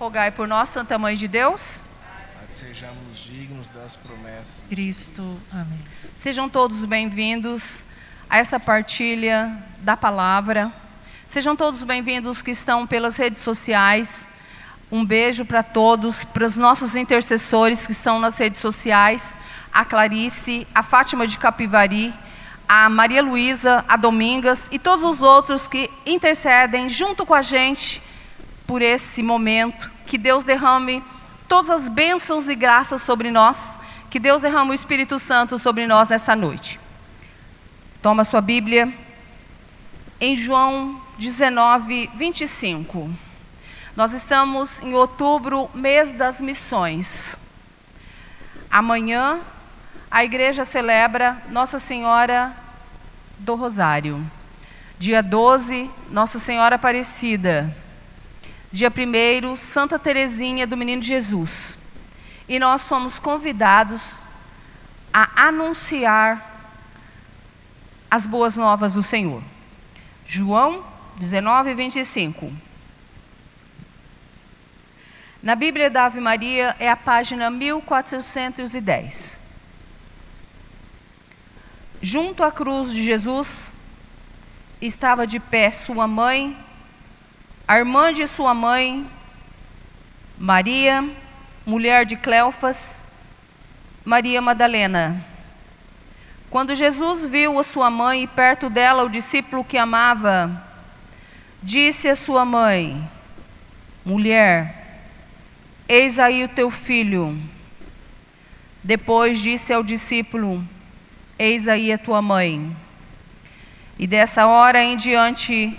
Rogai por nós, Santa Mãe de Deus. Para que sejamos dignos das promessas. Cristo. Amém. Sejam todos bem-vindos a essa partilha da palavra. Sejam todos bem-vindos que estão pelas redes sociais. Um beijo para todos, para os nossos intercessores que estão nas redes sociais, a Clarice, a Fátima de Capivari, a Maria Luísa, a Domingas e todos os outros que intercedem junto com a gente por esse momento. Que Deus derrame todas as bênçãos e graças sobre nós. Que Deus derrame o Espírito Santo sobre nós nessa noite. Toma sua Bíblia. Em João 19, 25. Nós estamos em outubro, mês das missões. Amanhã, a igreja celebra Nossa Senhora do Rosário. Dia 12, Nossa Senhora Aparecida. Dia 1, Santa Teresinha do Menino Jesus. E nós somos convidados a anunciar as boas novas do Senhor. João 19, 25. Na Bíblia da Ave Maria é a página 1410. Junto à cruz de Jesus estava de pé sua mãe, a irmã de sua mãe, Maria, mulher de Cleofas, Maria Madalena. Quando Jesus viu a sua mãe e perto dela o discípulo que amava, disse a sua mãe: Mulher, eis aí o teu filho. Depois disse ao discípulo: Eis aí a tua mãe. E dessa hora em diante,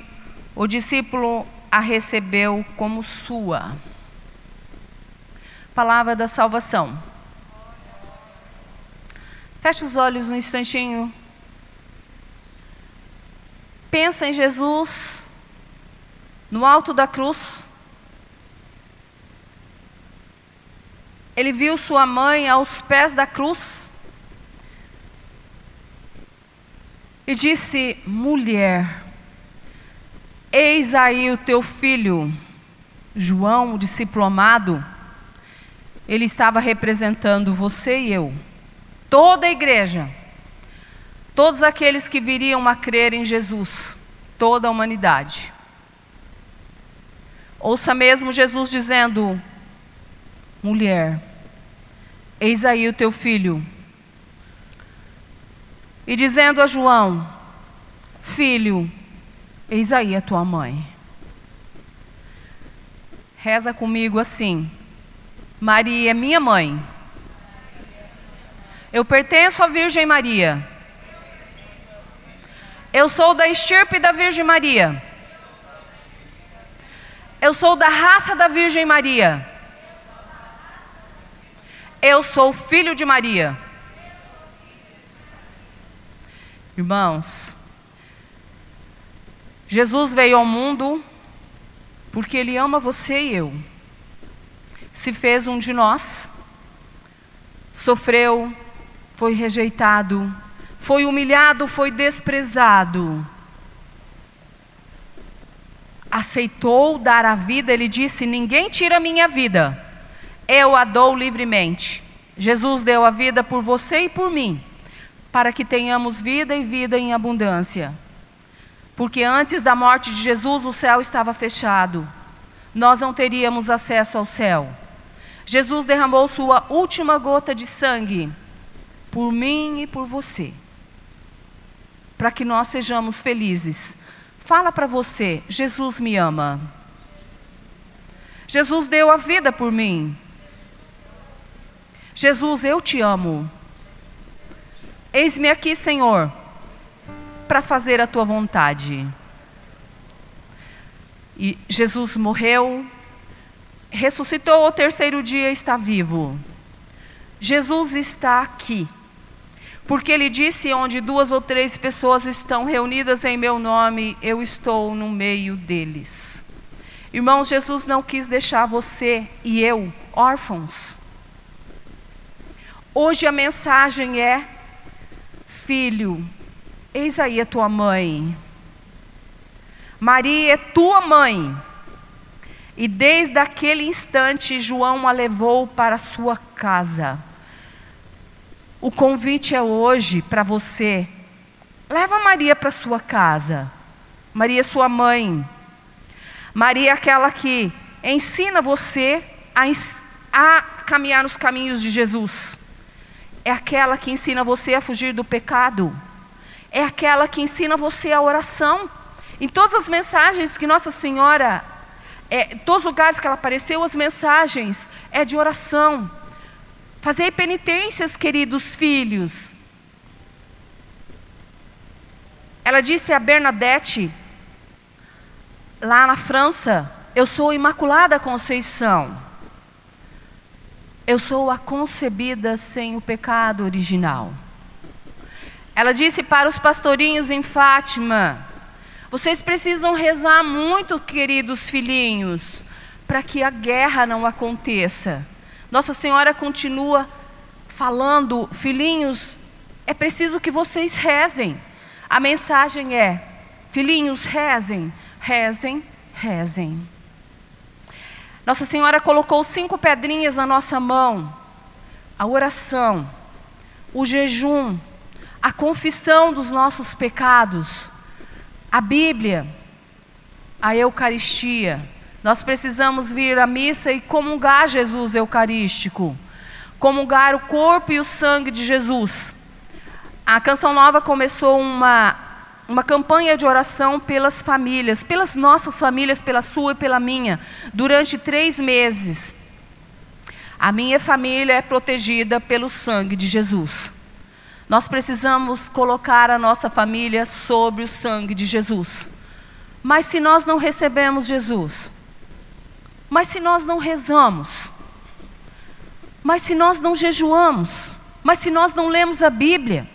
o discípulo a recebeu como sua. Palavra da salvação. Feche os olhos um instantinho. Pensa em Jesus no alto da cruz. Ele viu sua mãe aos pés da cruz. e disse: Mulher, eis aí o teu filho. João, o discípulo amado, ele estava representando você e eu, toda a igreja, todos aqueles que viriam a crer em Jesus, toda a humanidade. Ouça mesmo Jesus dizendo: Mulher, eis aí o teu filho e dizendo a João: Filho, eis aí a tua mãe. Reza comigo assim: Maria é minha mãe. Eu pertenço à Virgem Maria. Eu sou da estirpe da Virgem Maria. Eu sou da raça da Virgem Maria. Eu sou filho de Maria. Irmãos, Jesus veio ao mundo porque Ele ama você e eu. Se fez um de nós, sofreu, foi rejeitado, foi humilhado, foi desprezado. Aceitou dar a vida, ele disse: Ninguém tira a minha vida, eu a dou livremente. Jesus deu a vida por você e por mim para que tenhamos vida e vida em abundância. Porque antes da morte de Jesus o céu estava fechado, nós não teríamos acesso ao céu. Jesus derramou sua última gota de sangue por mim e por você, para que nós sejamos felizes. Fala para você: Jesus me ama. Jesus deu a vida por mim. Jesus, eu te amo. Eis-me aqui, Senhor, para fazer a tua vontade. E Jesus morreu, ressuscitou ao terceiro dia, está vivo. Jesus está aqui. Porque ele disse: onde duas ou três pessoas estão reunidas em meu nome, eu estou no meio deles. Irmãos, Jesus não quis deixar você e eu órfãos. Hoje a mensagem é filho, eis aí a tua mãe. Maria é tua mãe. E desde aquele instante, João a levou para sua casa. O convite é hoje para você. Leva Maria para sua casa. Maria, sua mãe. Maria, é aquela que ensina você a, a caminhar nos caminhos de Jesus. É aquela que ensina você a fugir do pecado. É aquela que ensina você a oração. Em todas as mensagens que Nossa Senhora, é, todos os lugares que ela apareceu, as mensagens é de oração. Fazei penitências, queridos filhos. Ela disse a Bernadette, lá na França, eu sou Imaculada Conceição. Eu sou a concebida sem o pecado original. Ela disse para os pastorinhos em Fátima: Vocês precisam rezar muito, queridos filhinhos, para que a guerra não aconteça. Nossa Senhora continua falando: Filhinhos, é preciso que vocês rezem. A mensagem é: Filhinhos, rezem, rezem, rezem. Nossa Senhora colocou cinco pedrinhas na nossa mão: a oração, o jejum, a confissão dos nossos pecados, a Bíblia, a Eucaristia. Nós precisamos vir à missa e comungar Jesus Eucarístico, comungar o corpo e o sangue de Jesus. A Canção Nova começou uma, uma campanha de oração pelas famílias, pelas nossas famílias, pela sua e pela minha, durante três meses. A minha família é protegida pelo sangue de Jesus. Nós precisamos colocar a nossa família sobre o sangue de Jesus. Mas se nós não recebemos Jesus, mas se nós não rezamos, mas se nós não jejuamos, mas se nós não lemos a Bíblia,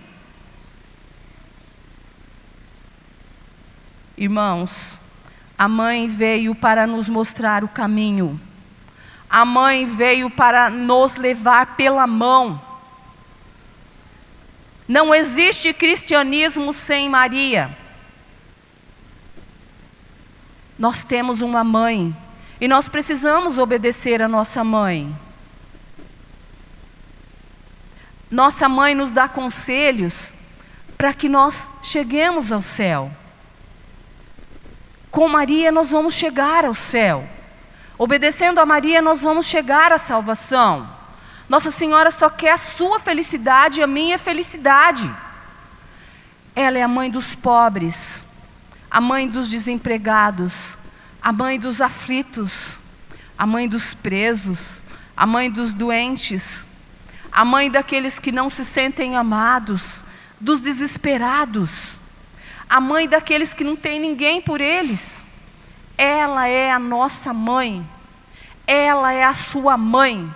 irmãos, a mãe veio para nos mostrar o caminho, a mãe veio para nos levar pela mão. Não existe cristianismo sem Maria. Nós temos uma mãe e nós precisamos obedecer a nossa mãe. Nossa mãe nos dá conselhos para que nós cheguemos ao céu. Com Maria nós vamos chegar ao céu. Obedecendo a Maria nós vamos chegar à salvação. Nossa Senhora só quer a sua felicidade e a minha felicidade. Ela é a mãe dos pobres, a mãe dos desempregados, a mãe dos aflitos, a mãe dos presos, a mãe dos doentes, a mãe daqueles que não se sentem amados, dos desesperados, a mãe daqueles que não tem ninguém por eles. Ela é a nossa mãe, ela é a sua mãe.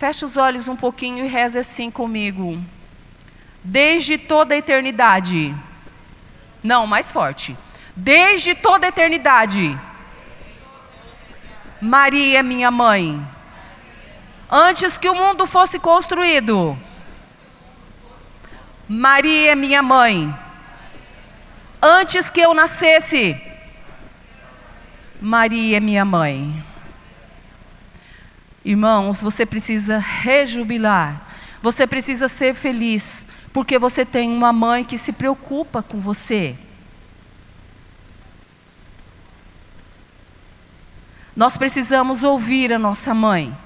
Feche os olhos um pouquinho e reze assim comigo. Desde toda a eternidade. Não, mais forte. Desde toda a eternidade. Maria é minha mãe. Antes que o mundo fosse construído. Maria é minha mãe. Antes que eu nascesse. Maria é minha mãe. Irmãos, você precisa rejubilar, você precisa ser feliz, porque você tem uma mãe que se preocupa com você. Nós precisamos ouvir a nossa mãe.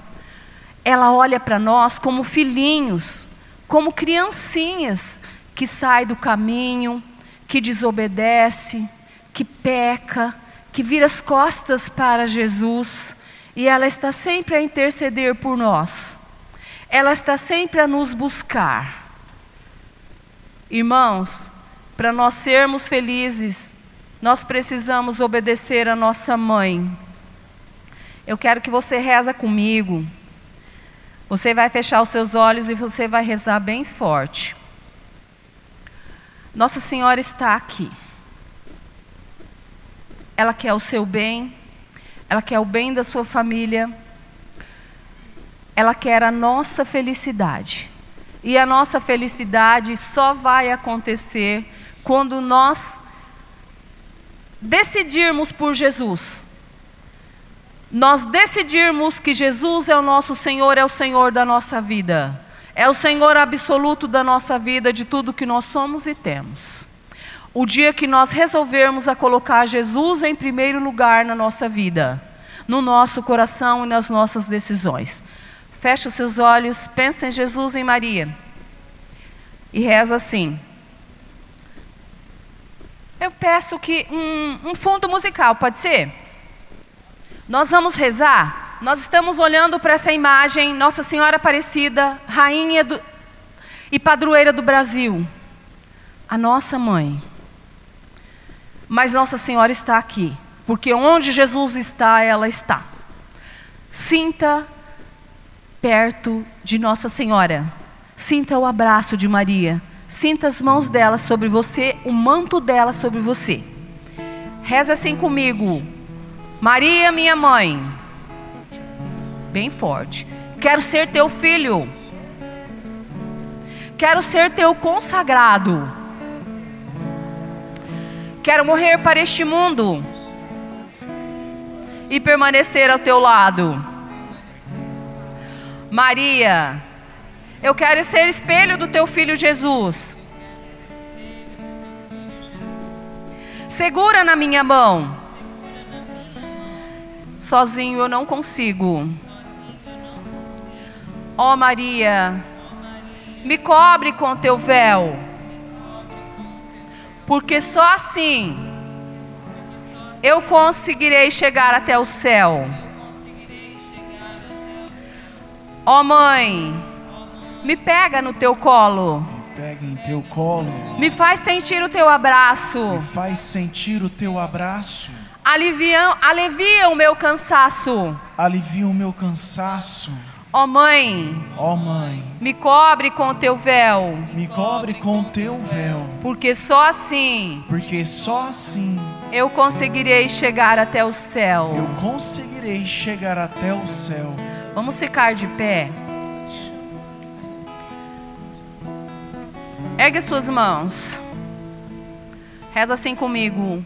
Ela olha para nós como filhinhos, como criancinhas que sai do caminho, que desobedece, que peca, que vira as costas para Jesus e ela está sempre a interceder por nós. Ela está sempre a nos buscar. Irmãos, para nós sermos felizes, nós precisamos obedecer a nossa mãe. Eu quero que você reza comigo. Você vai fechar os seus olhos e você vai rezar bem forte. Nossa Senhora está aqui. Ela quer o seu bem, ela quer o bem da sua família, ela quer a nossa felicidade. E a nossa felicidade só vai acontecer quando nós decidirmos por Jesus. nós decidirmos que Jesus é o nosso Senhor, é o Senhor da nossa vida, é o Senhor absoluto da nossa vida, de tudo que nós somos e temos. O dia que nós resolvermos a colocar Jesus em primeiro lugar na nossa vida, no nosso coração e nas nossas decisões. Feche os seus olhos, pensa em Jesus e em Maria. E reza assim. Eu peço que um, um fundo musical, pode ser? Nós vamos rezar. Nós estamos olhando para essa imagem, Nossa Senhora Aparecida, rainha do, e padroeira do Brasil, a nossa mãe. Mas Nossa Senhora está aqui, porque onde Jesus está, ela está. Sinta perto de Nossa Senhora. Sinta o abraço de Maria. Sinta as mãos dela sobre você, o manto dela sobre você. Reza assim comigo. Maria, minha mãe. Bem forte. Quero ser teu filho. Quero ser teu consagrado. Quero morrer para este mundo e permanecer ao teu lado. Maria, eu quero ser espelho do teu filho Jesus. Segura na minha mão. Sozinho eu não consigo. Ó oh, Maria, me cobre com teu véu. Porque só assim eu conseguirei chegar até o céu. Ó oh, mãe, me pega no teu colo. Me pega em teu colo. Me faz sentir o teu abraço. Me faz sentir o teu abraço. Alivia, alivia o meu cansaço. Alivia o meu cansaço. Ó oh, mãe. Ó oh, mãe. Me cobre com o teu véu. Me cobre com o teu véu. Porque só assim. Porque só assim. Eu conseguirei chegar até o céu. Eu conseguirei chegar até o céu. Vamos ficar de pé. Ergue suas mãos. Reza assim comigo.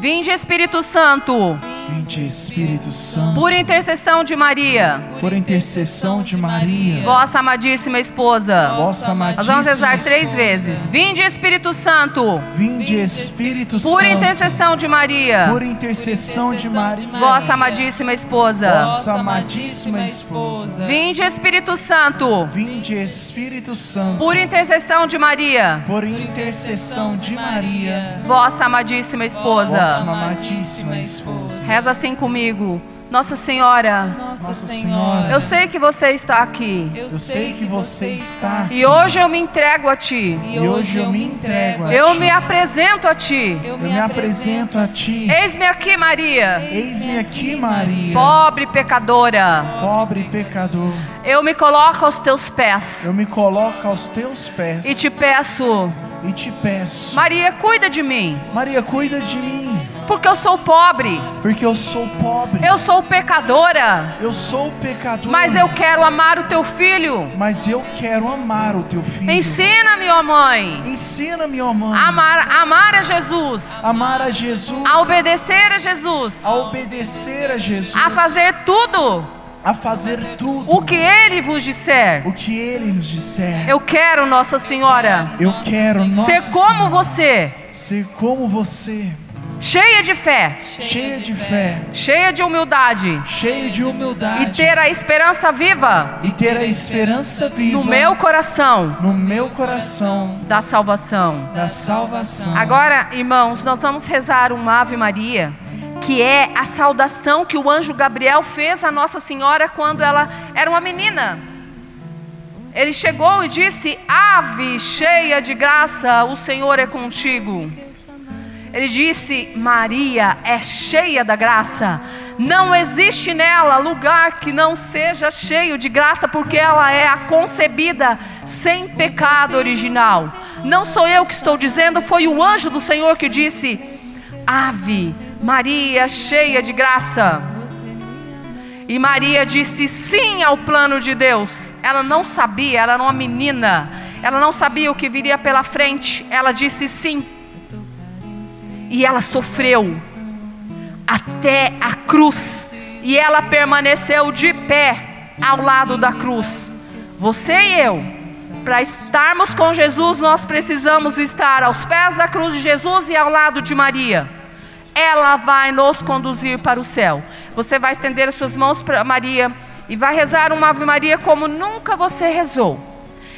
Vinde Espírito Santo. Vinde Espírito Santo. Por intercessão de Maria. Por intercessão de Maria. Vossa amadíssima esposa. Vossa amadíssima Nós vamos rezar esposa. três vezes. Vinde Espírito Santo. Vinde Espírito Por Santo. intercessão de Maria. Por intercessão de Maria. Vossa amadíssima esposa. Vossa amadíssima esposa. Vinde Espírito Santo. Vinde Espírito Santo. Por intercessão de Maria. Por intercessão de Maria. Vossa amadíssima Vossa esposa. amadíssima esposa. Reza assim comigo. Nossa Senhora, Nossa Senhora. eu sei que você está aqui. Eu sei que você está aqui. E hoje eu me entrego a Ti. E hoje eu me entrego a Eu ti. me apresento a Ti. Eu me apresento a ti. Eis-me aqui, Maria, Eis-me aqui, Maria, pobre pecadora. pobre pecador. Eu me coloco aos Teus pés Eu me coloco aos teus pés e te peço, e te peço. Maria, cuida de mim, Maria, cuida de mim, porque eu sou pobre, porque eu sou pobre. eu sou pecadora, Eu sou pecador. mas eu quero amar o Teu filho. Mas eu quero amar o teu filho. Ensina-me, ó Mãe, Ensina-me, ó mãe, a amar, a amar a Jesus, amar a Jesus, a obedecer a Jesus, a obedecer a Jesus, a fazer tudo. A fazer tudo. O que Ele vos disser. o que Ele nos disser. Eu quero, Nossa Senhora, Eu quero nossa ser como Senhora, você, ser como você, cheia de fé, cheia de fé, cheia de humildade cheio de humildade e ter a esperança viva e ter a esperança viva no meu coração no meu coração da salvação. da salvação. Agora, irmãos, nós vamos rezar uma Ave Maria, que é a saudação que o anjo Gabriel fez à Nossa Senhora quando ela era uma menina. Ele chegou e disse: Ave cheia de graça, o Senhor é contigo. Ele disse: Maria é cheia da graça. Não existe nela lugar que não seja cheio de graça, porque ela é a concebida sem pecado original. Não sou eu que estou dizendo, foi o anjo do Senhor que disse: Ave Maria, cheia de graça. E Maria disse sim ao plano de Deus. Ela não sabia, ela era uma menina. Ela não sabia o que viria pela frente. Ela disse sim. E ela sofreu até a cruz. e ela permaneceu de pé ao lado da cruz. Você e eu, para estarmos com Jesus, nós precisamos estar aos pés da cruz de Jesus e ao lado de Maria. Ela vai nos conduzir para o céu. Você vai estender as suas mãos para Maria e vai rezar uma Ave Maria como nunca você rezou.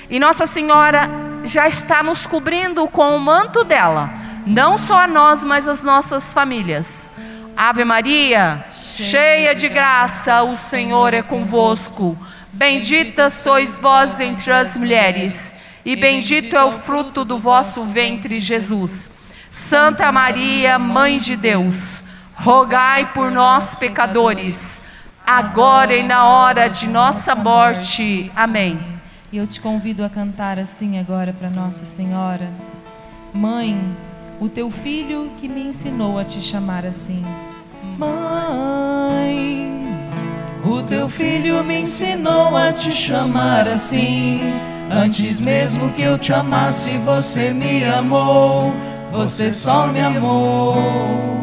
E Nossa Senhora já está nos cobrindo com o manto dela, não só a nós, mas as nossas famílias. Ave Maria, cheia de graça, o Senhor é convosco. Bendita sois vós entre as mulheres, e bendito é o fruto do vosso ventre, Jesus. Santa Maria, Mãe de Deus, rogai por nós, pecadores, agora e na hora de nossa morte. Amém. E eu te convido a cantar assim agora para Nossa Senhora. Mãe, o teu filho que me ensinou a te chamar assim. Mãe, o teu filho me ensinou a te chamar assim. Antes mesmo que eu te amasse, você me amou. Você só me amou.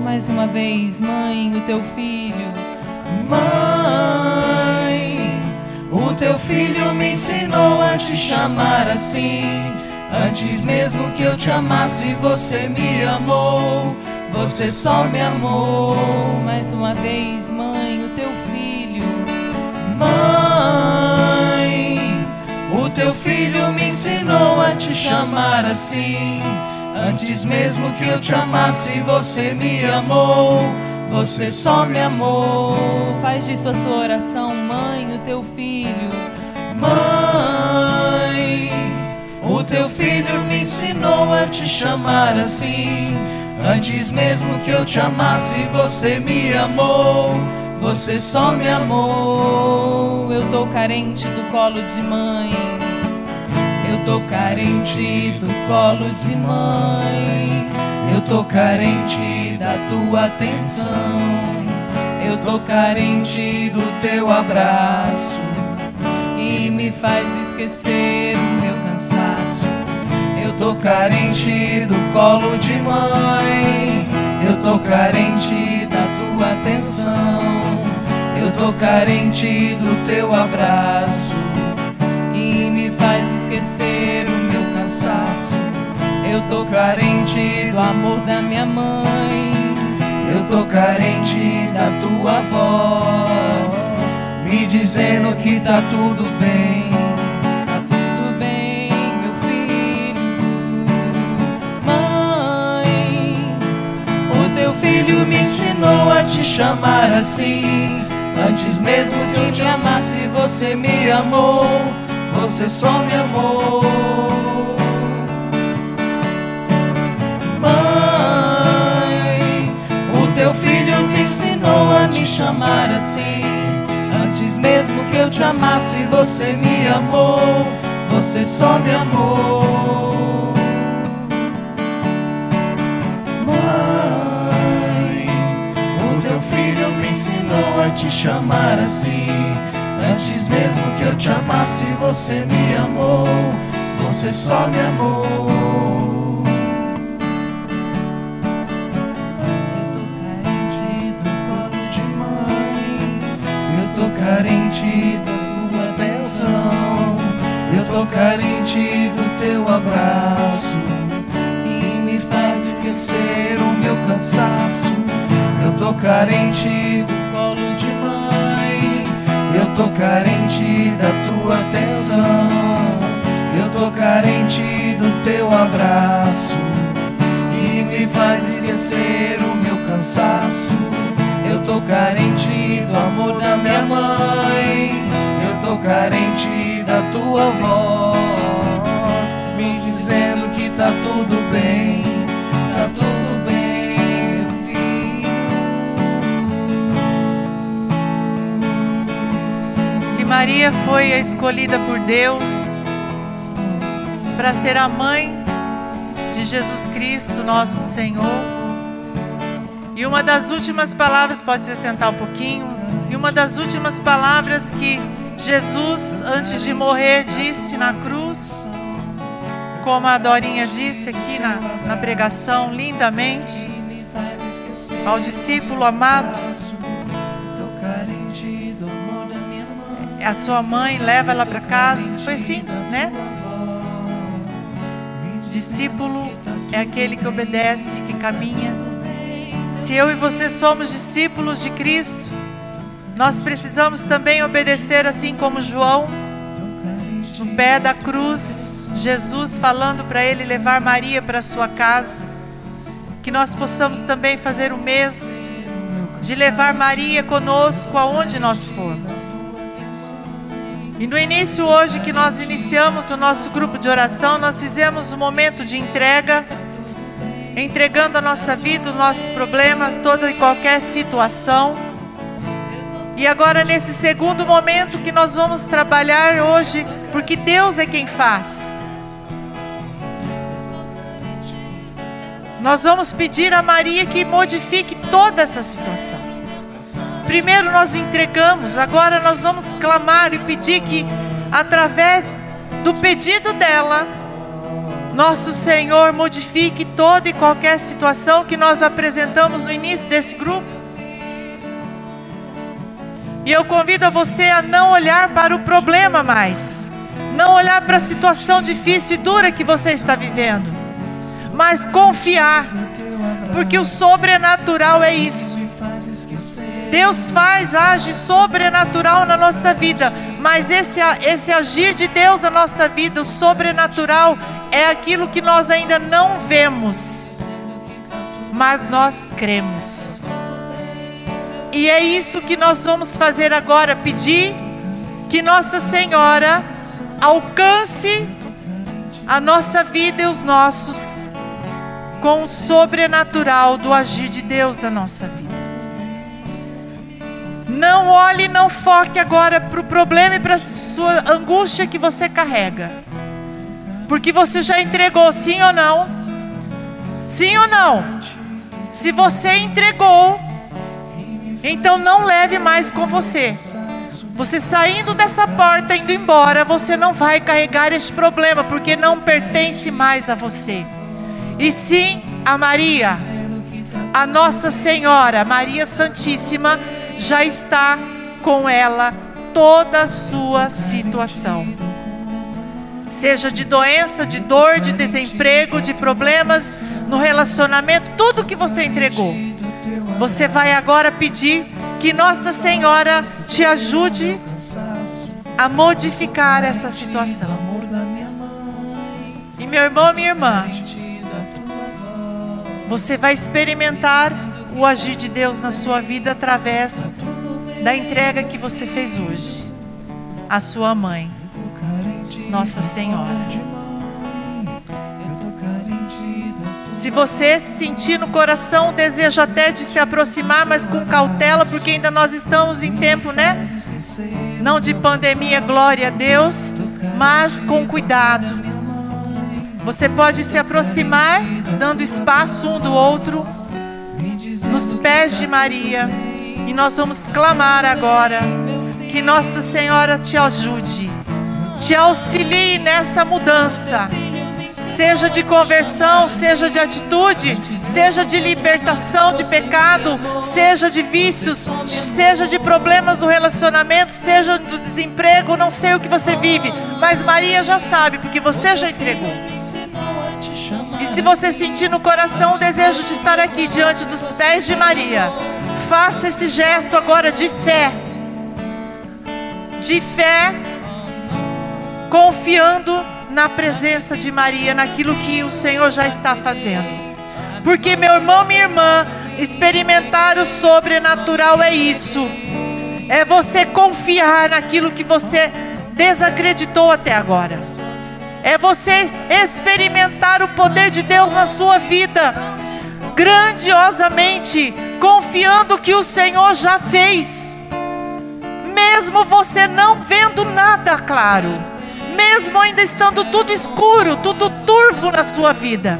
mais uma vez, mãe, o teu filho. Mãe, o teu filho me ensinou a te chamar assim. Antes mesmo que eu te amasse, você me amou. Você só me amou. Mais uma vez, mãe, o teu filho. Mãe, o teu filho me ensinou a te chamar assim. Antes mesmo que eu te amasse, você me amou. Você só me amou. Faz disso a sua oração, mãe, o teu filho. Mãe, o teu filho me ensinou a te chamar assim. Antes mesmo que eu te amasse, você me amou. Você só me amou. Eu tô carente do colo de mãe. Eu tô carente do colo de mãe. Eu tô carente da tua atenção. Eu tô carente do teu abraço. E me faz esquecer o cansaço. Eu tô carente do colo de mãe. Eu tô carente da tua atenção. Eu tô carente do teu abraço. E me faz esquecer o meu cansaço. Eu tô carente Do amor da minha mãe. Eu tô carente da tua voz, me dizendo que tá tudo bem. Filho me ensinou a te chamar assim. Antes mesmo que eu te amasse, você me amou. Você só me amou. Mãe, o teu filho te ensinou a me chamar assim. Antes mesmo que eu te amasse, você me amou. Você só me amou. Te chamar assim. Antes mesmo que eu te amasse, você me amou. Você só me amou. Eu tô carente do colo de mãe. Eu tô carente da tua atenção. Eu tô carente do teu abraço. E me faz esquecer o meu cansaço. Eu tô carente do tô carente da tua atenção. Eu tô carente do teu abraço. E me faz esquecer o meu cansaço. Eu tô carente do amor da minha mãe. Eu tô carente da tua voz. Me dizendo que tá tudo bem. Maria foi a escolhida por Deus para ser a mãe de Jesus Cristo, nosso Senhor, e uma das últimas palavras, pode se sentar um pouquinho, e uma das últimas palavras que Jesus, antes de morrer, disse na cruz, como a Dorinha disse aqui na, na pregação, lindamente, ao discípulo amado, a sua mãe, leva ela para casa. Foi assim, né? Discípulo é aquele que obedece, que caminha. Se eu e você somos discípulos de Cristo, nós precisamos também obedecer assim como João, no pé da cruz, Jesus falando para ele levar Maria para sua casa. Que nós possamos também fazer o mesmo, de levar Maria conosco aonde nós formos. E no início hoje que nós iniciamos o nosso grupo de oração, nós fizemos um momento de entrega, entregando a nossa vida, os nossos problemas, toda e qualquer situação. E agora nesse segundo momento que nós vamos trabalhar hoje, porque Deus é quem faz. Nós vamos pedir a Maria que modifique toda essa situação. Primeiro nós entregamos, agora nós vamos clamar e pedir que, através do pedido dela, nosso Senhor modifique toda e qualquer situação que nós apresentamos no início desse grupo. E eu convido a você a não olhar para o problema mais, não olhar para a situação difícil e dura que você está vivendo, mas confiar, porque o sobrenatural é isso. Deus faz, age sobrenatural na nossa vida, mas esse, esse agir de Deus na nossa vida, o sobrenatural, é aquilo que nós ainda não vemos, mas nós cremos. E é isso que nós vamos fazer agora: pedir que Nossa Senhora alcance a nossa vida e os nossos com o sobrenatural do agir de Deus na nossa vida. Não olhe, não foque agora para o problema e para a sua angústia que você carrega. Porque você já entregou, sim ou não? Sim ou não? Se você entregou, então não leve mais com você. Você saindo dessa porta, indo embora, você não vai carregar este problema, porque não pertence mais a você. E sim a Maria, a Nossa Senhora, Maria Santíssima já está com ela toda a sua situação. Seja de doença, de dor, de desemprego, de problemas no relacionamento, tudo que você entregou. Você vai agora pedir que Nossa Senhora te ajude a modificar essa situação. E meu irmão, minha irmã, você vai experimentar o agir de Deus na sua vida através da entrega que você fez hoje à sua mãe, Nossa Senhora. Se você sentir no coração o desejo até de se aproximar, mas com cautela, porque ainda nós estamos em tempo, né? Não de pandemia, glória a Deus, mas com cuidado. Você pode se aproximar, dando espaço um do outro nos pés de Maria. E nós vamos clamar agora que Nossa Senhora te ajude, te auxilie nessa mudança. Seja de conversão, seja de atitude, seja de libertação de pecado, seja de vícios, seja de problemas no relacionamento, seja do desemprego, não sei o que você vive, mas Maria já sabe, porque você já entregou. Se você sentir no coração o desejo de estar aqui diante dos pés de Maria, faça esse gesto agora de fé. De fé, confiando na presença de Maria, naquilo que o Senhor já está fazendo. Porque, meu irmão, minha irmã, experimentar o sobrenatural é isso. É você confiar naquilo que você desacreditou até agora é você experimentar o poder de Deus na sua vida, grandiosamente, confiando que o Senhor já fez, mesmo você não vendo nada claro, mesmo ainda estando tudo escuro, tudo turvo na sua vida,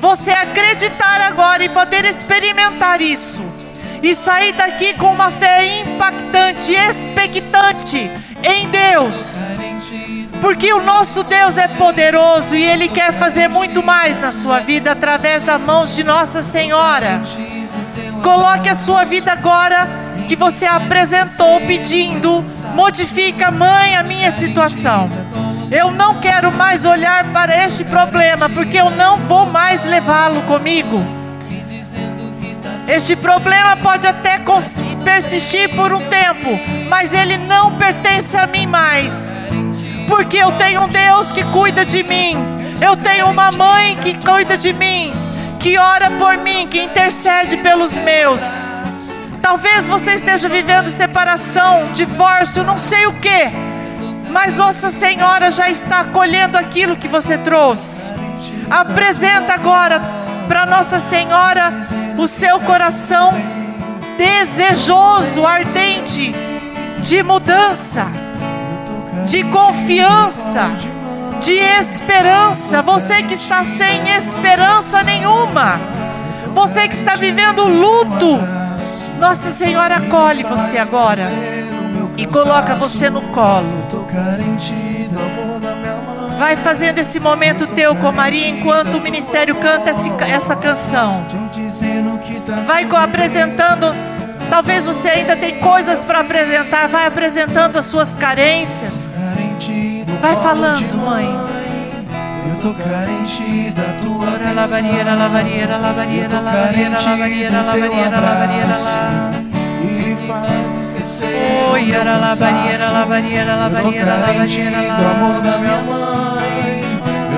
você acreditar agora e poder experimentar isso. E sair daqui com uma fé impactante, expectante em Deus porque o nosso Deus é poderoso e Ele quer fazer muito mais na sua vida através das mãos de Nossa Senhora. Coloque a sua vida agora que você apresentou pedindo: modifica, mãe, a minha situação. Eu não quero mais olhar para este problema, porque eu não vou mais levá-lo comigo. Este problema pode até persistir por um tempo, mas ele não pertence a mim mais. Porque eu tenho um Deus que cuida de mim, eu tenho uma mãe que cuida de mim, que ora por mim, que intercede pelos meus. Talvez você esteja vivendo separação, divórcio, não sei o que, mas Nossa Senhora já está acolhendo aquilo que você trouxe. Apresenta agora para Nossa Senhora o seu coração desejoso, ardente de mudança, de confiança, de esperança. Você que está sem esperança nenhuma, você que está vivendo luto, Nossa Senhora acolhe você agora e coloca você no colo. Vai fazendo esse momento teu com Maria enquanto o ministério canta essa canção. Vai apresentando. Talvez você ainda tem coisas para apresentar. Vai apresentando as suas carências. Vai falando, mãe. Eu tô carente da tua Ora lavaria, lavaria, lavaria, lavaria, lavaria, lavaria, lavaria, E me faz esquecer Oi, era do amor da minha mãe.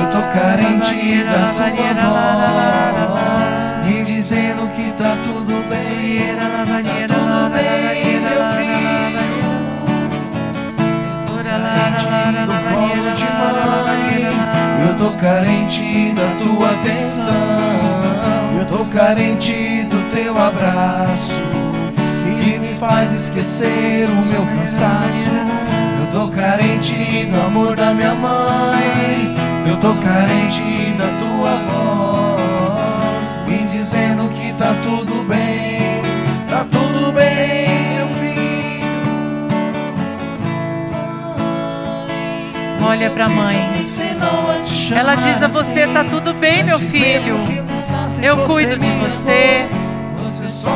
Eu tô carente da tua voz dizendo que tá tudo bem. Tá tudo bem, meu filho. Carente do colo de mãe Eu tô carente da tua atenção. Eu tô carente do teu abraço Que me faz esquecer o meu cansaço. Eu tô carente do amor da minha mãe. Eu tô carente da tua voz tá tudo bem Tá tudo bem, meu filho Olha para a mãe. Ela diz a você: tá tudo bem, meu filho. Eu cuido de você.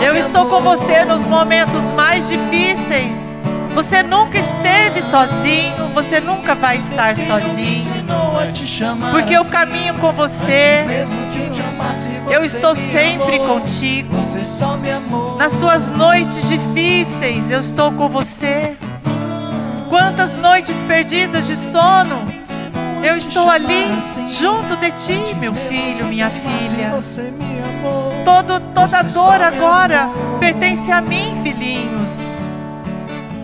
Eu estou com você nos momentos mais difíceis. Você nunca esteve sozinho, você nunca vai estar sozinho. Porque eu caminho com você. Eu estou sempre contigo. Nas tuas noites difíceis, eu estou com você. Quantas noites perdidas de sono, eu estou ali junto de ti, meu filho, minha filha. Todo, toda dor agora pertence a mim, filhinhos.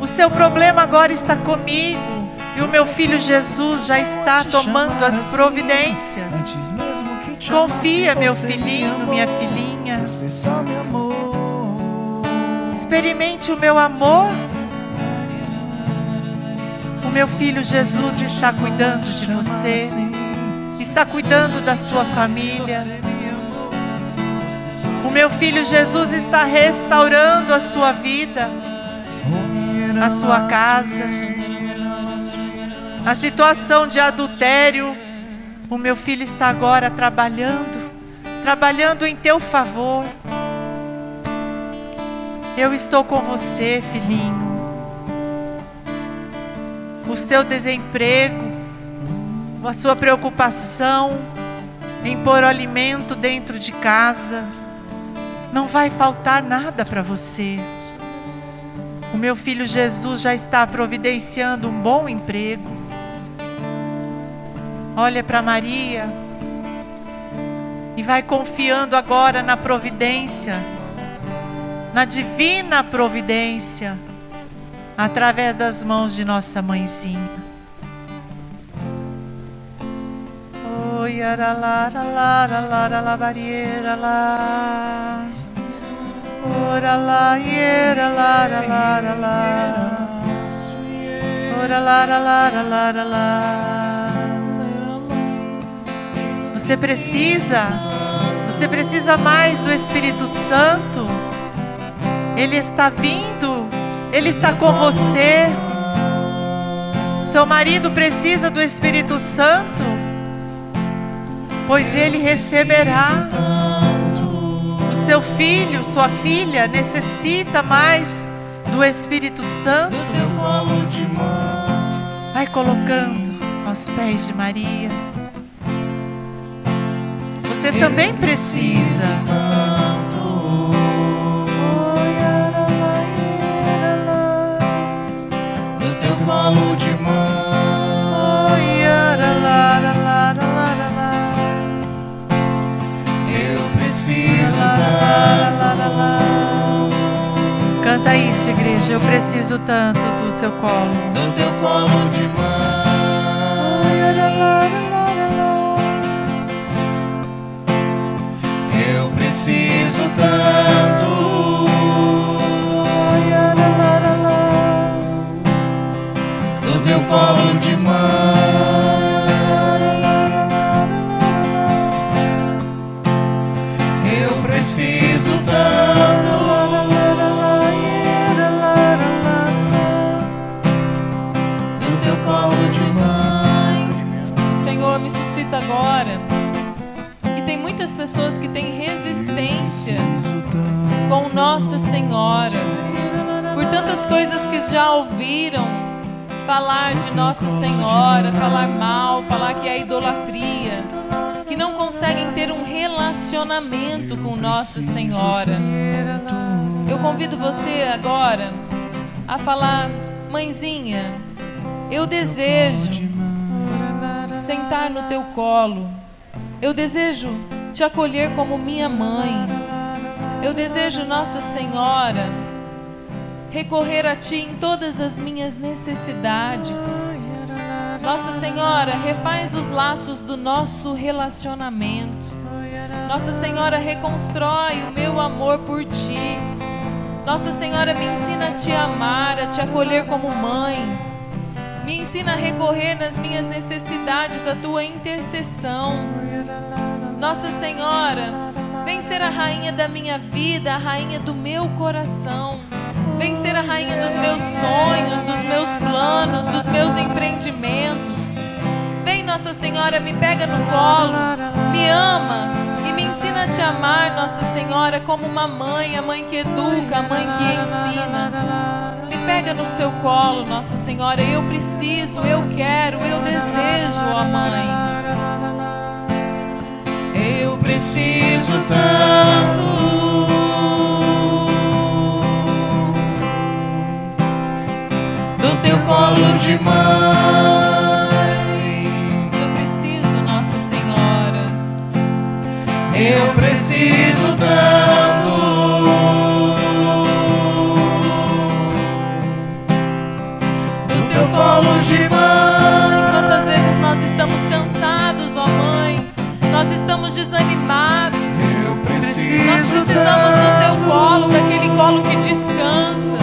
O seu problema agora está comigo. E o meu filho Jesus já está tomando as providências. Confia, meu filhinho, minha filhinha. Experimente o meu amor. O meu filho Jesus está cuidando de você, está cuidando da sua família. O meu filho Jesus está restaurando a sua vida, a sua casa. A situação de adultério, o meu filho está agora trabalhando, trabalhando em teu favor. Eu estou com você, filhinho o seu desemprego, a sua preocupação em pôr alimento dentro de casa, não vai faltar nada para você. O meu filho Jesus já está providenciando um bom emprego. Olha para Maria e vai confiando agora na providência, na divina providência através das mãos de nossa mãezinha. Oi, aralara, lara, lara, labarieira, lá. Ora lá, iera, lara, lara, lá. Ora, lara, lara, lara, lá. Você precisa, você precisa mais do Espírito Santo. Ele está vindo ele está com você. Seu marido precisa do Espírito Santo, pois ele receberá. O seu filho, sua filha necessita mais do Espírito Santo. Vai colocando aos pés de Maria. Você também precisa. tanto do teu colo de mãe. Eu preciso tanto Canta isso, igreja. Eu preciso tanto do seu colo. do teu colo de mãe. Preciso tanto do teu colo de mãe. Muitas pessoas que têm resistência com Nossa Senhora por tantas coisas que já ouviram falar de Nossa Senhora, falar mal, falar que é idolatria, que não conseguem ter um relacionamento com Nossa Senhora. Eu convido você agora a falar, mãezinha, eu desejo sentar no teu colo. Eu desejo te acolher como minha mãe. Eu desejo, Nossa Senhora, recorrer a Ti em todas as minhas necessidades. Nossa Senhora, refaz os laços do nosso relacionamento. Nossa Senhora, reconstrói o meu amor por Ti. Nossa Senhora, me ensina a Te amar, a Te acolher como mãe. Me ensina a recorrer nas minhas necessidades à tua intercessão. Nossa Senhora, vem ser a rainha da minha vida, a rainha do meu coração. Vem ser a rainha dos meus sonhos, dos meus planos, dos meus empreendimentos. Vem, Nossa Senhora, me pega no colo, me ama e me ensina a te amar, Nossa Senhora, como uma mãe, a mãe que educa, a mãe que ensina. Me pega no seu colo, Nossa Senhora. Eu preciso, eu quero, eu desejo, ó Mãe. Preciso tanto do teu colo de mãe. Eu preciso, Nossa Senhora. Eu preciso tanto do teu colo de mãe. Estamos desanimados. Nós precisamos do teu colo, daquele colo que descansa.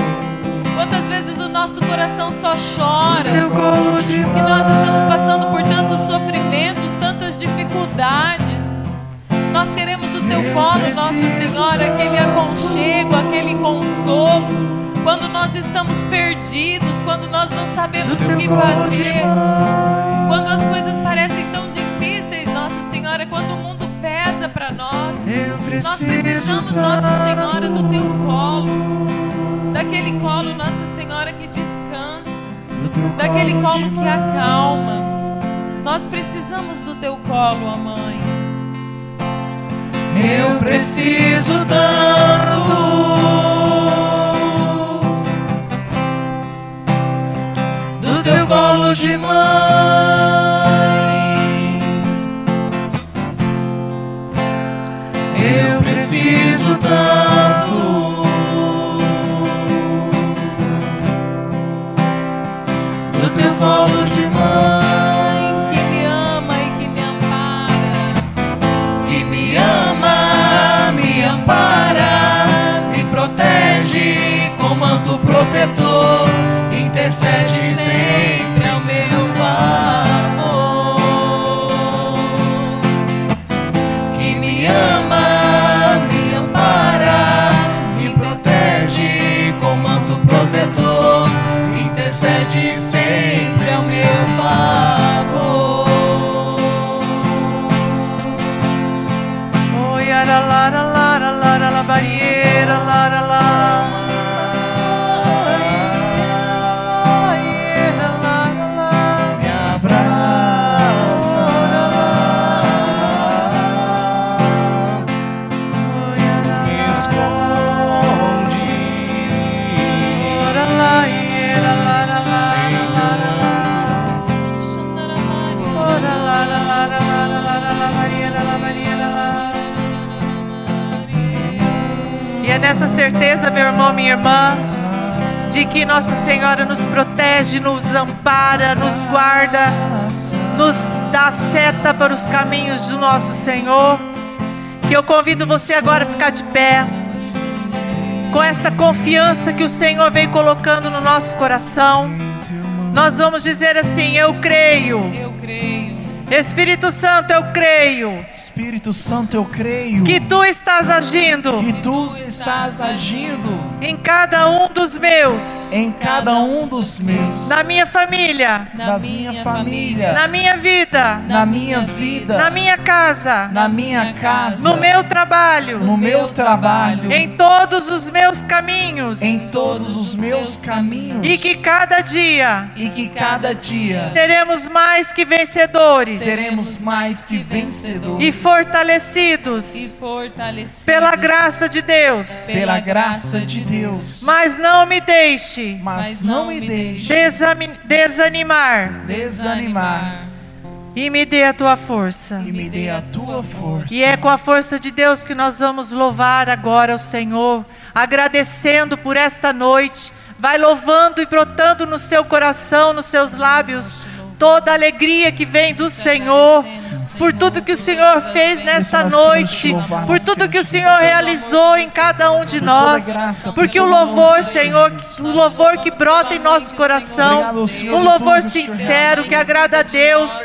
Quantas vezes o nosso coração só chora. Que nós estamos passando por tantos sofrimentos, tantas dificuldades. Nós queremos o teu colo, Nossa Senhora, aquele aconchego, aquele consolo. Quando nós estamos perdidos, quando nós não sabemos o que fazer, quando as coisas parecem tão nós. Nós precisamos, Nossa Senhora, do teu colo, daquele colo, Nossa Senhora, que descansa daquele colo que acalma. Nós precisamos do teu colo, ó mãe. Eu preciso tanto do teu colo de mãe. Tanto do teu colo de mãe. Que me ama e que me ampara. que me ama, me ampara, me protege com manto protetor, intercede sempre guarda, nos dá seta para os caminhos do nosso Senhor. Que eu convido você agora a ficar de pé, com esta confiança que o Senhor vem colocando no nosso coração. Nós vamos dizer assim: Eu creio. Eu creio. Espírito Santo, eu creio Espírito Santo, eu creio que tu estás agindo que tu estás agindo em cada um dos meus, em cada um dos meus, na minha família, Na minha família, na minha vida, na minha vida, na minha casa, na minha casa, no meu trabalho, no meu trabalho, em todos os meus caminhos, em todos os meus caminhos, e que cada dia e que cada dia seremos mais que vencedores. seremos mais que vencedores. E fortalecidos E fortalecidos pela graça de Deus. pela graça de Deus. Mas não me deixe Mas não me deixe desanimar. Desanimar e me dê a tua força. e me dê a tua força. E é com a força de Deus que nós vamos louvar agora o Senhor, agradecendo por esta noite. Vai louvando e brotando no seu coração, nos seus lábios, toda a alegria que vem do Senhor, por tudo que o Senhor fez nesta noite, por tudo que o Senhor realizou em cada um de nós, porque o louvor, Senhor, o louvor que brota em nosso coração, um louvor sincero que agrada a Deus,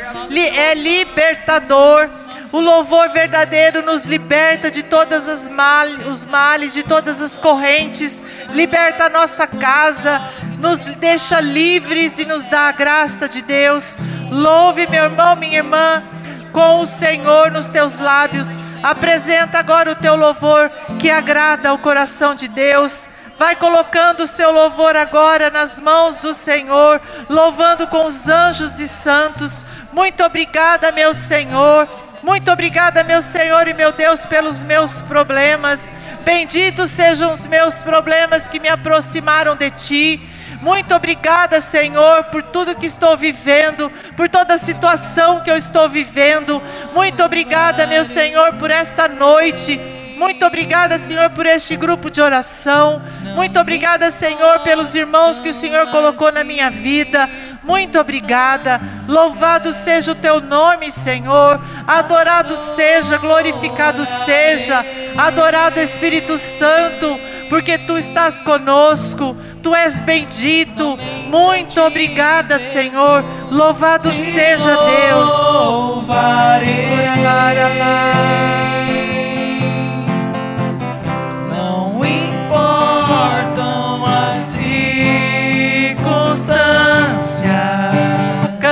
é libertador. O louvor verdadeiro nos liberta de todas as mal, os males, de todas as correntes, liberta a nossa casa, nos deixa livres e nos dá a graça de Deus. Louve, meu irmão, minha irmã, com o Senhor nos teus lábios. Apresenta agora o teu louvor que agrada ao coração de Deus. Vai colocando o seu louvor agora nas mãos do Senhor, louvando com os anjos e santos. Muito obrigada, meu Senhor. Muito obrigada, meu Senhor e meu Deus, pelos meus problemas. Benditos sejam os meus problemas que me aproximaram de ti. Muito obrigada, Senhor, por tudo que estou vivendo, por toda a situação que eu estou vivendo. Muito obrigada, meu Senhor, por esta noite. Muito obrigada, Senhor, por este grupo de oração. Muito obrigada, Senhor, pelos irmãos que o Senhor colocou na minha vida. Muito obrigada. Louvado seja o teu nome, Senhor. Adorado seja, glorificado seja. Adorado Espírito Santo, porque tu estás conosco. Tu és bendito. Muito obrigada, Senhor. Louvado seja Deus. Louvarei.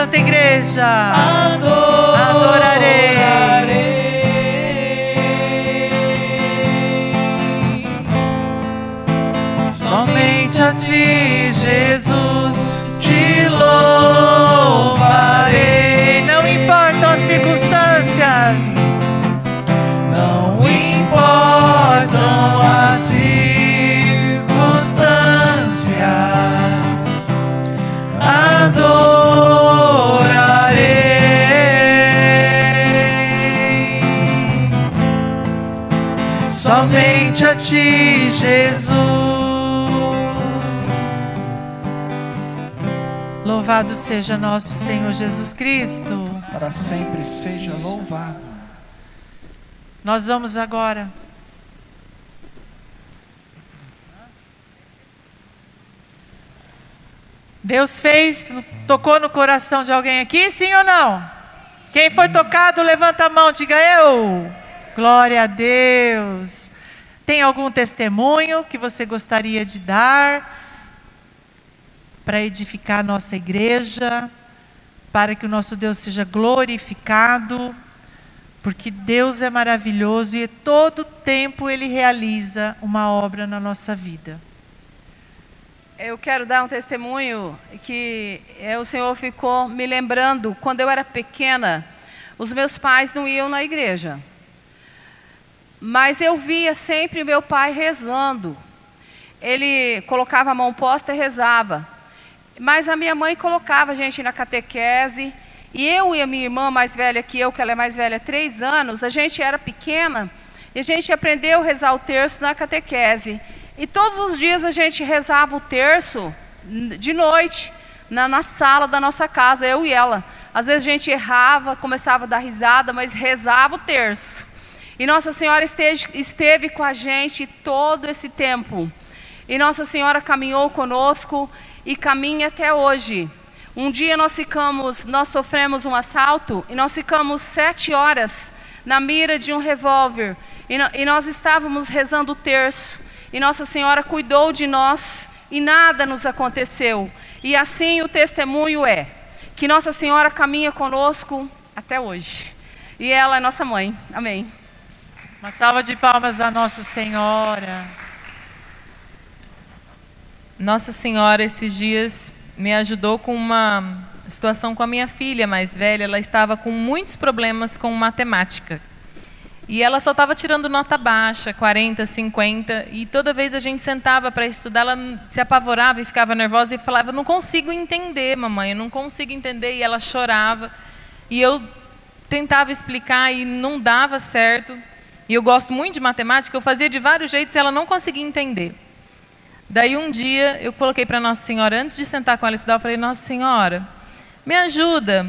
Canta, igreja. Somente a ti, Jesus, te louvarei. Não importam as circunstâncias. Não importam as circunstâncias. Adorarei. Somente a ti, Jesus. Louvado seja nosso Senhor Jesus Cristo. Para sempre seja louvado. Nós vamos agora. Deus fez, tocou no coração de alguém aqui, sim ou não? Quem foi tocado, levanta a mão, diga eu. Glória a Deus. Tem algum testemunho que você gostaria de dar para edificar a nossa igreja, para que o nosso Deus seja glorificado? Porque Deus é maravilhoso e todo tempo Ele realiza uma obra na nossa vida. Eu quero dar um testemunho que é, o Senhor ficou me lembrando. Quando eu era pequena, os meus pais não iam na igreja. Mas eu via sempre meu pai rezando. Ele colocava a mão posta e rezava. Mas a minha mãe colocava a gente na catequese. E eu e a minha irmã mais velha que eu, que ela é mais velha três anos, a gente era pequena. E a gente aprendeu a rezar o terço na catequese. E todos os dias a gente rezava o terço de noite, na, na sala da nossa casa, eu e ela. Às vezes a gente errava, começava a dar risada, mas rezava o terço. E Nossa Senhora esteve, esteve com a gente todo esse tempo. E Nossa Senhora caminhou conosco e caminha até hoje. Um dia nós ficamos, nós sofremos um assalto e nós ficamos sete horas na mira de um revólver e, no, e nós estávamos rezando o terço e Nossa Senhora cuidou de nós e nada nos aconteceu. E assim o testemunho é que Nossa Senhora caminha conosco até hoje. E ela é nossa mãe. Amém. Uma salva de palmas à Nossa Senhora. Nossa Senhora, esses dias, me ajudou com uma situação com a minha filha mais velha. Ela estava com muitos problemas com matemática. E ela só estava tirando nota baixa, 40, 50. E toda vez a gente sentava para estudar, ela se apavorava e ficava nervosa e falava: Não consigo entender, mamãe, eu não consigo entender. E ela chorava. E eu tentava explicar e não dava certo. E eu gosto muito de matemática, eu fazia de vários jeitos e ela não conseguia entender. Daí um dia eu coloquei para Nossa Senhora, antes de sentar com ela e estudar, eu falei: Nossa Senhora, me ajuda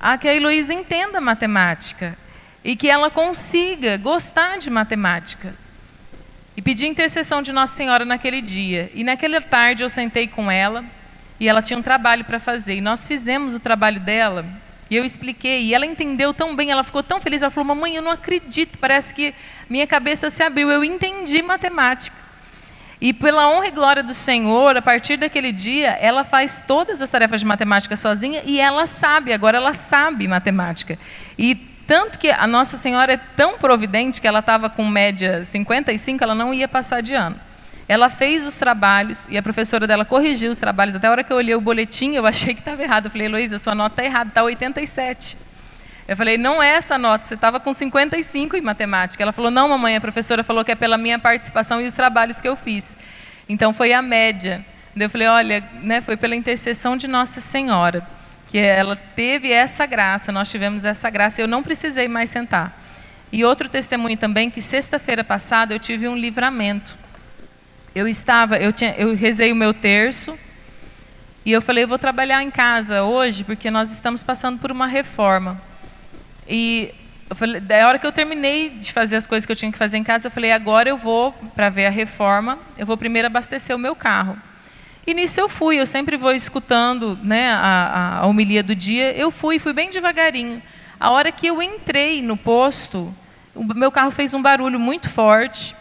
a que a Heloísa entenda matemática e que ela consiga gostar de matemática. E pedi intercessão de Nossa Senhora naquele dia. E naquela tarde eu sentei com ela e ela tinha um trabalho para fazer. E nós fizemos o trabalho dela e eu expliquei, e ela entendeu tão bem, ela ficou tão feliz, ela falou: Mamãe, eu não acredito, parece que minha cabeça se abriu, eu entendi matemática. E pela honra e glória do Senhor, a partir daquele dia, ela faz todas as tarefas de matemática sozinha e ela sabe, agora ela sabe matemática. E tanto que a Nossa Senhora é tão providente que ela estava com média 55, ela não ia passar de ano. Ela fez os trabalhos e a professora dela corrigiu os trabalhos. Até a hora que eu olhei o boletim, eu achei que estava errado. Eu falei, Heloísa, sua nota está errada, está 87. Eu falei, não é essa nota, você estava com 55 em matemática. Ela falou, não, mamãe, a professora falou que é pela minha participação e os trabalhos que eu fiz. Então foi a média. Eu falei, olha, né, foi pela intercessão de Nossa Senhora, que ela teve essa graça, nós tivemos essa graça, eu não precisei mais sentar. E outro testemunho também, que sexta-feira passada eu tive um livramento. Eu estava, eu, tinha, eu rezei o meu terço e eu falei, eu vou trabalhar em casa hoje porque nós estamos passando por uma reforma. E eu falei, da hora que eu terminei de fazer as coisas que eu tinha que fazer em casa, eu falei, agora eu vou para ver a reforma, eu vou primeiro abastecer o meu carro. E nisso eu fui, eu sempre vou escutando né, a, a homilia do dia, eu fui, fui bem devagarinho. A hora que eu entrei no posto, o meu carro fez um barulho muito forte.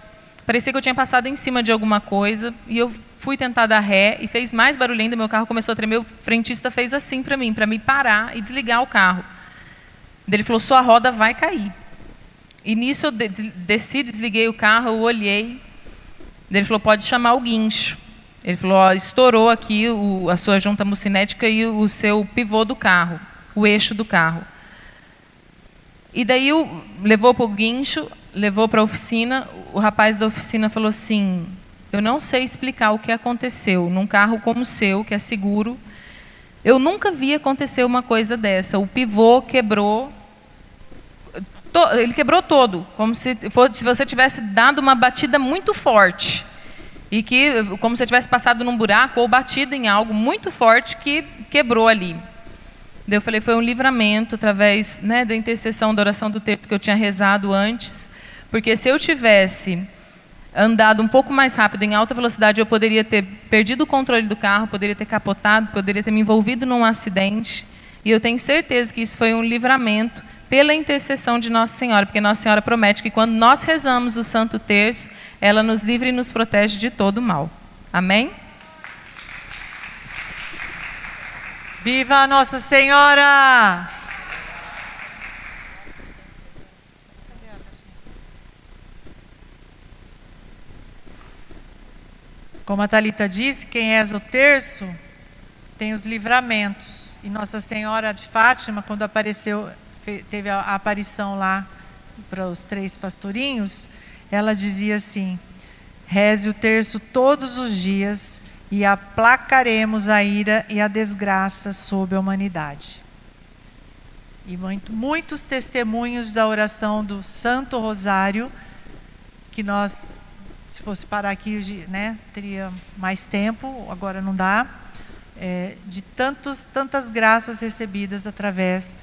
Parecia que eu tinha passado em cima de alguma coisa e eu fui tentar dar ré e fez mais barulho ainda. Meu carro começou a tremer. O frentista fez assim para mim, para me parar e desligar o carro. Ele falou: sua roda vai cair. E nisso eu desci, desliguei o carro, eu olhei. Ele falou: pode chamar o guincho. Ele falou: estourou aqui o, a sua junta mucinética e o seu pivô do carro, o eixo do carro. E daí eu, levou para o guincho, levou para a oficina. O rapaz da oficina falou assim: Eu não sei explicar o que aconteceu num carro como o seu, que é seguro. Eu nunca vi acontecer uma coisa dessa. O pivô quebrou. Ele quebrou todo, como se, for, se você tivesse dado uma batida muito forte. E que, como se tivesse passado num buraco ou batido em algo muito forte que quebrou ali. Eu falei, foi um livramento através né, da intercessão, da oração do texto que eu tinha rezado antes. Porque se eu tivesse andado um pouco mais rápido em alta velocidade, eu poderia ter perdido o controle do carro, poderia ter capotado, poderia ter me envolvido num acidente. E eu tenho certeza que isso foi um livramento pela intercessão de Nossa Senhora, porque Nossa Senhora promete que quando nós rezamos o Santo Terço, ela nos livra e nos protege de todo mal. Amém? Viva Nossa Senhora! Como a Talita disse, quem reza o terço tem os livramentos. E Nossa Senhora de Fátima, quando apareceu, teve a aparição lá para os três pastorinhos, ela dizia assim: reze o terço todos os dias e aplacaremos a ira e a desgraça sobre a humanidade. e muito, muitos testemunhos da oração do Santo Rosário, que nós, se fosse parar aqui, né, teria mais tempo, agora não dá, é, de tantos, tantas graças recebidas através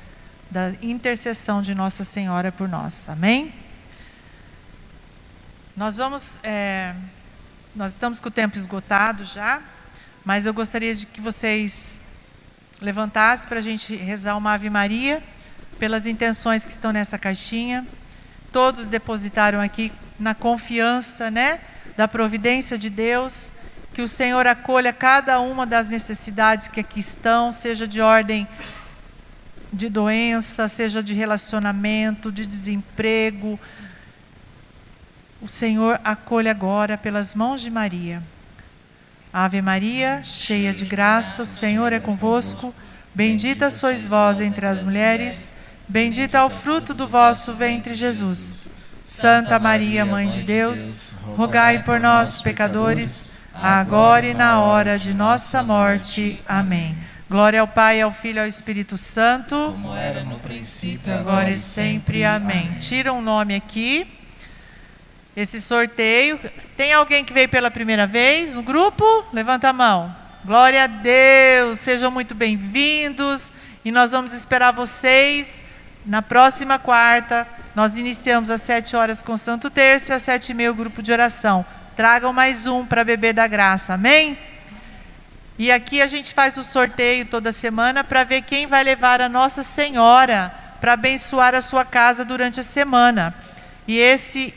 da intercessão de Nossa Senhora por nós. Amém? Nós vamos, é, nós estamos com o tempo esgotado já, mas eu gostaria de que vocês levantassem para a gente rezar uma Ave Maria pelas intenções que estão nessa caixinha. Todos depositaram aqui na confiança, né, da providência de Deus, que o Senhor acolha cada uma das necessidades que aqui estão, seja de ordem de doença, seja de relacionamento, de desemprego. O Senhor acolhe agora pelas mãos de Maria. Ave Maria, cheia de graça, o Senhor é convosco. Bendita sois vós entre as mulheres Bendito é o fruto do vosso ventre, Jesus. Santa Maria, Mãe de Deus, rogai por nós, pecadores, agora e na hora de nossa morte. Amém. Glória ao Pai, ao Filho e ao Espírito Santo, como era no princípio, agora e sempre. Amém. Tira um nome aqui. Esse sorteio. Tem alguém que veio pela primeira vez no grupo? Levanta a mão. Glória a Deus. Sejam muito bem-vindos. E nós vamos esperar vocês na próxima quarta, nós iniciamos às sete horas com Santo Terço e às sete e meia o grupo de oração. Tragam mais um para beber da graça, amém? E aqui a gente faz o sorteio toda semana para ver quem vai levar a Nossa Senhora para abençoar a sua casa durante a semana. E esse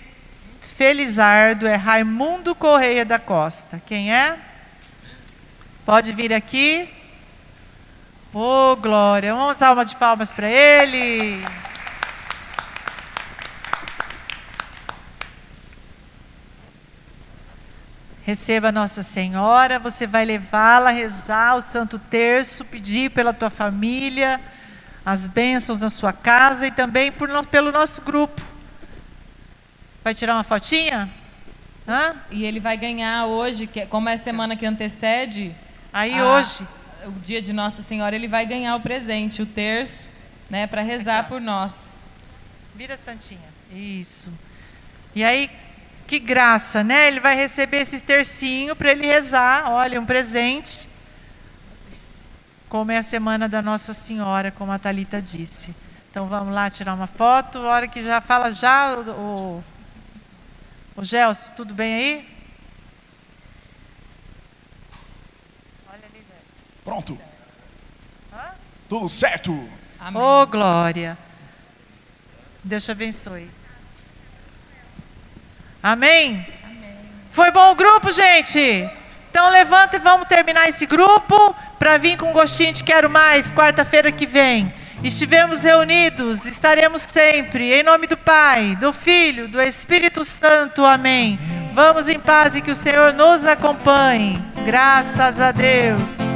felizardo é Raimundo Correia da Costa. Quem é? Pode vir aqui. Oh, glória. Vamos alma de palmas para ele. Receba Nossa Senhora, você vai levá-la a rezar o Santo Terço, pedir pela tua família, as bênçãos na sua casa e também por, pelo nosso grupo. Vai tirar uma fotinha? Hã? E ele vai ganhar hoje, é, como é a semana que antecede. Aí a, hoje o dia de Nossa Senhora, ele vai ganhar o presente, o terço, né, para rezar por nós. Vira Santinha. Isso. E aí, que graça, né? Ele vai receber esse tercinho para ele rezar. Olha, um presente. Como é a semana da Nossa Senhora, como a Talita disse. Então vamos lá tirar uma foto. A hora que já fala já o, o, o Gelson, tudo bem aí? Pronto. Tudo certo. Amém. Oh, glória. Deus te abençoe. Amém? Amém? Foi bom o grupo, gente? Então levanta e vamos terminar esse grupo para vir com um gostinho de quero mais quarta-feira que vem. Estivemos reunidos, estaremos sempre. Em nome do Pai, do Filho, do Espírito Santo. Amém. Vamos em paz e que o Senhor nos acompanhe. Graças a Deus.